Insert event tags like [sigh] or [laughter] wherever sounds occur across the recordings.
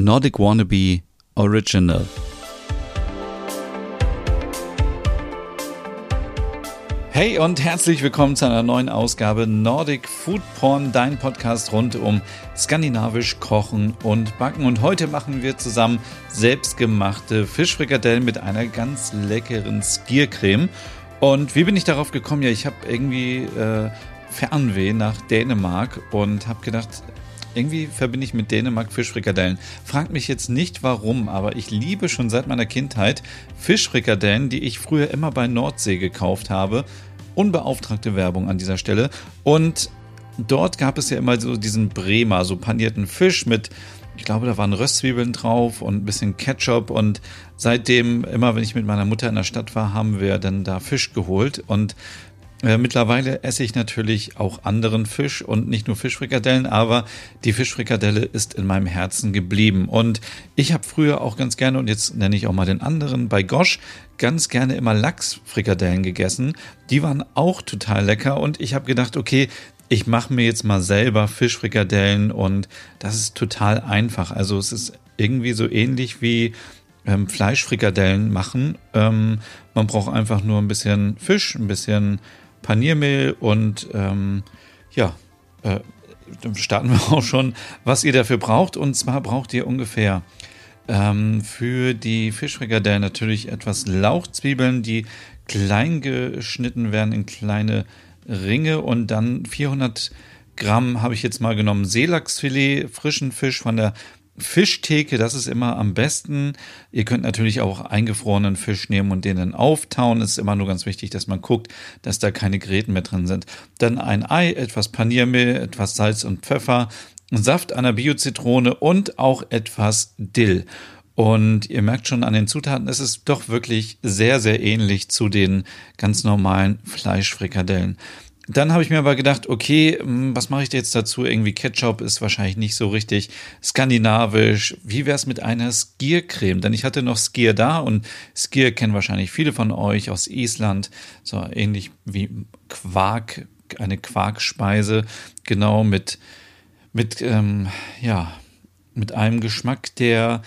Nordic Wannabe Original. Hey und herzlich willkommen zu einer neuen Ausgabe Nordic Food Porn, dein Podcast rund um skandinavisch Kochen und Backen. Und heute machen wir zusammen selbstgemachte Fischfrikadellen mit einer ganz leckeren Skiercreme. Und wie bin ich darauf gekommen? Ja, ich habe irgendwie äh, Fernweh nach Dänemark und habe gedacht, irgendwie verbinde ich mit Dänemark Fischfrikadellen. Fragt mich jetzt nicht warum, aber ich liebe schon seit meiner Kindheit Fischfrikadellen, die ich früher immer bei Nordsee gekauft habe. Unbeauftragte Werbung an dieser Stelle. Und dort gab es ja immer so diesen Bremer, so panierten Fisch mit, ich glaube, da waren Röstzwiebeln drauf und ein bisschen Ketchup. Und seitdem, immer wenn ich mit meiner Mutter in der Stadt war, haben wir dann da Fisch geholt. Und äh, mittlerweile esse ich natürlich auch anderen Fisch und nicht nur Fischfrikadellen, aber die Fischfrikadelle ist in meinem Herzen geblieben. Und ich habe früher auch ganz gerne, und jetzt nenne ich auch mal den anderen, bei Gosch ganz gerne immer Lachsfrikadellen gegessen. Die waren auch total lecker und ich habe gedacht, okay, ich mache mir jetzt mal selber Fischfrikadellen und das ist total einfach. Also es ist irgendwie so ähnlich wie ähm, Fleischfrikadellen machen. Ähm, man braucht einfach nur ein bisschen Fisch, ein bisschen Paniermehl und ähm, ja, äh, starten [laughs] wir auch schon, was ihr dafür braucht. Und zwar braucht ihr ungefähr ähm, für die Fischfrikadellen natürlich etwas Lauchzwiebeln, die klein geschnitten werden in kleine Ringe und dann 400 Gramm habe ich jetzt mal genommen Seelachsfilet, frischen Fisch von der Fischtheke, das ist immer am besten. Ihr könnt natürlich auch eingefrorenen Fisch nehmen und den dann auftauen. Es ist immer nur ganz wichtig, dass man guckt, dass da keine Gräten mehr drin sind. Dann ein Ei, etwas Paniermehl, etwas Salz und Pfeffer, Saft einer Bio-Zitrone und auch etwas Dill. Und ihr merkt schon an den Zutaten, es ist doch wirklich sehr, sehr ähnlich zu den ganz normalen Fleischfrikadellen. Dann habe ich mir aber gedacht, okay, hm, was mache ich jetzt dazu? Irgendwie Ketchup ist wahrscheinlich nicht so richtig skandinavisch. Wie wäre es mit einer Skiercreme? Denn ich hatte noch Skier da und Skier kennen wahrscheinlich viele von euch aus Island. So ähnlich wie Quark, eine Quarkspeise, genau mit, mit, ähm, ja, mit einem Geschmack, der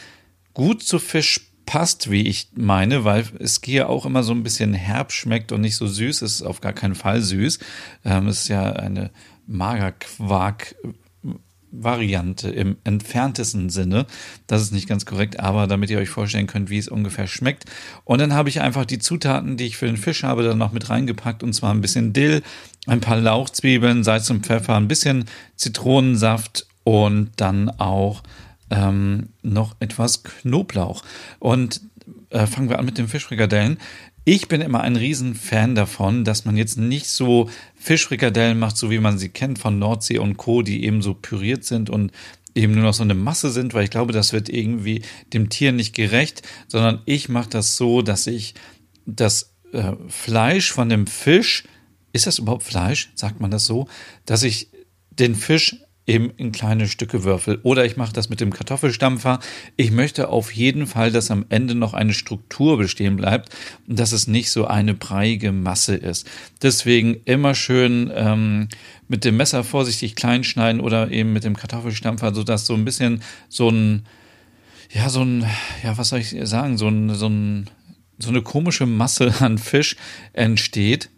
gut zu Fisch passt, wie ich meine, weil es hier auch immer so ein bisschen herb schmeckt und nicht so süß. Es ist auf gar keinen Fall süß. Ähm, es ist ja eine Magerquark. Variante im entferntesten Sinne. Das ist nicht ganz korrekt, aber damit ihr euch vorstellen könnt, wie es ungefähr schmeckt. Und dann habe ich einfach die Zutaten, die ich für den Fisch habe, dann noch mit reingepackt und zwar ein bisschen Dill, ein paar Lauchzwiebeln, Salz und Pfeffer, ein bisschen Zitronensaft und dann auch ähm, noch etwas Knoblauch. Und äh, fangen wir an mit den Fischfrikadellen. Ich bin immer ein Riesenfan davon, dass man jetzt nicht so Fischfrikadellen macht, so wie man sie kennt von Nordsee und Co., die eben so püriert sind und eben nur noch so eine Masse sind, weil ich glaube, das wird irgendwie dem Tier nicht gerecht, sondern ich mache das so, dass ich das äh, Fleisch von dem Fisch, ist das überhaupt Fleisch? Sagt man das so? Dass ich den Fisch eben in kleine Stücke würfel. Oder ich mache das mit dem Kartoffelstampfer. Ich möchte auf jeden Fall, dass am Ende noch eine Struktur bestehen bleibt und dass es nicht so eine breiige Masse ist. Deswegen immer schön ähm, mit dem Messer vorsichtig klein schneiden oder eben mit dem Kartoffelstampfer, sodass so ein bisschen so ein, ja, so ein, ja, was soll ich sagen, so ein, so ein, so eine komische Masse an Fisch entsteht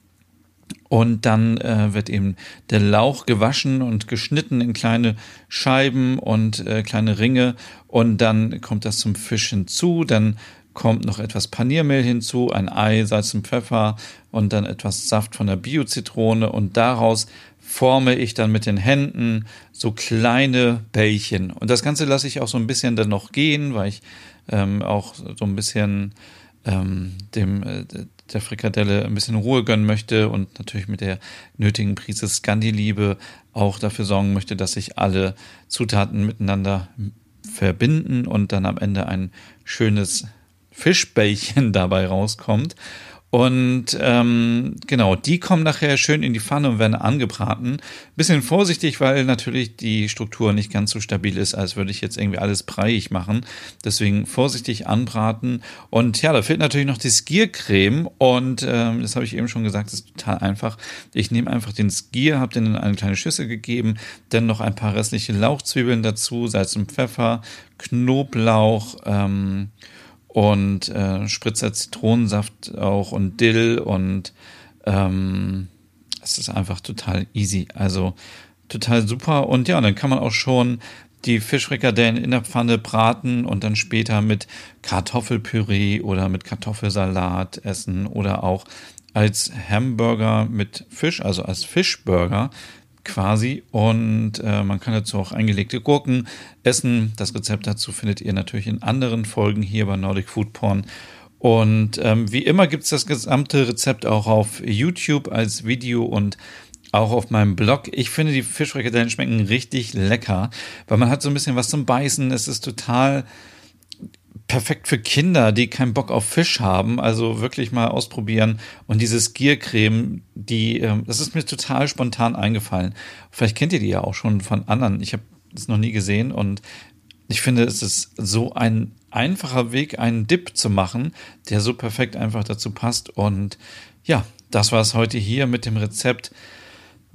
und dann äh, wird eben der Lauch gewaschen und geschnitten in kleine Scheiben und äh, kleine Ringe. Und dann kommt das zum Fisch hinzu. Dann kommt noch etwas Paniermehl hinzu, ein Ei, Salz und Pfeffer und dann etwas Saft von der Bio-Zitrone. Und daraus forme ich dann mit den Händen so kleine Bällchen. Und das Ganze lasse ich auch so ein bisschen dann noch gehen, weil ich ähm, auch so ein bisschen ähm, dem äh, der Frikadelle ein bisschen Ruhe gönnen möchte und natürlich mit der nötigen Prise Scandi-Liebe auch dafür sorgen möchte, dass sich alle Zutaten miteinander verbinden und dann am Ende ein schönes Fischbällchen [laughs] dabei rauskommt. Und ähm, genau, die kommen nachher schön in die Pfanne und werden angebraten. Bisschen vorsichtig, weil natürlich die Struktur nicht ganz so stabil ist, als würde ich jetzt irgendwie alles breiig machen. Deswegen vorsichtig anbraten. Und ja, da fehlt natürlich noch die Skiercreme. Und ähm, das habe ich eben schon gesagt, das ist total einfach. Ich nehme einfach den Skier, habe den in eine kleine Schüssel gegeben, dann noch ein paar restliche Lauchzwiebeln dazu, Salz und Pfeffer, Knoblauch, ähm, und äh, Spritzer Zitronensaft auch und Dill und ähm, es ist einfach total easy. Also total super. Und ja, dann kann man auch schon die Fischfrikadellen in der Pfanne braten und dann später mit Kartoffelpüree oder mit Kartoffelsalat essen oder auch als Hamburger mit Fisch, also als Fischburger quasi. Und äh, man kann dazu auch eingelegte Gurken essen. Das Rezept dazu findet ihr natürlich in anderen Folgen hier bei Nordic Food Porn. Und ähm, wie immer gibt es das gesamte Rezept auch auf YouTube als Video und auch auf meinem Blog. Ich finde, die Fischfrikadellen schmecken richtig lecker, weil man hat so ein bisschen was zum Beißen. Es ist total perfekt für Kinder, die keinen Bock auf Fisch haben. Also wirklich mal ausprobieren. Und dieses Giercreme, die, ähm, das ist mir total spontan eingefallen. Vielleicht kennt ihr die ja auch schon von anderen. Ich habe es noch nie gesehen und ich finde, es ist so ein einfacher Weg, einen Dip zu machen, der so perfekt einfach dazu passt. Und ja, das war es heute hier mit dem Rezept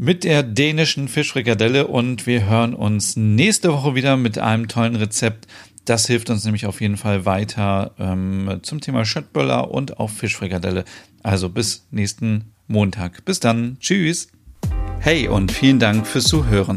mit der dänischen Fischfrikadelle und wir hören uns nächste Woche wieder mit einem tollen Rezept. Das hilft uns nämlich auf jeden Fall weiter ähm, zum Thema Schöttböller und auch Fischfrikadelle. Also bis nächsten Montag. Bis dann. Tschüss. Hey und vielen Dank fürs Zuhören.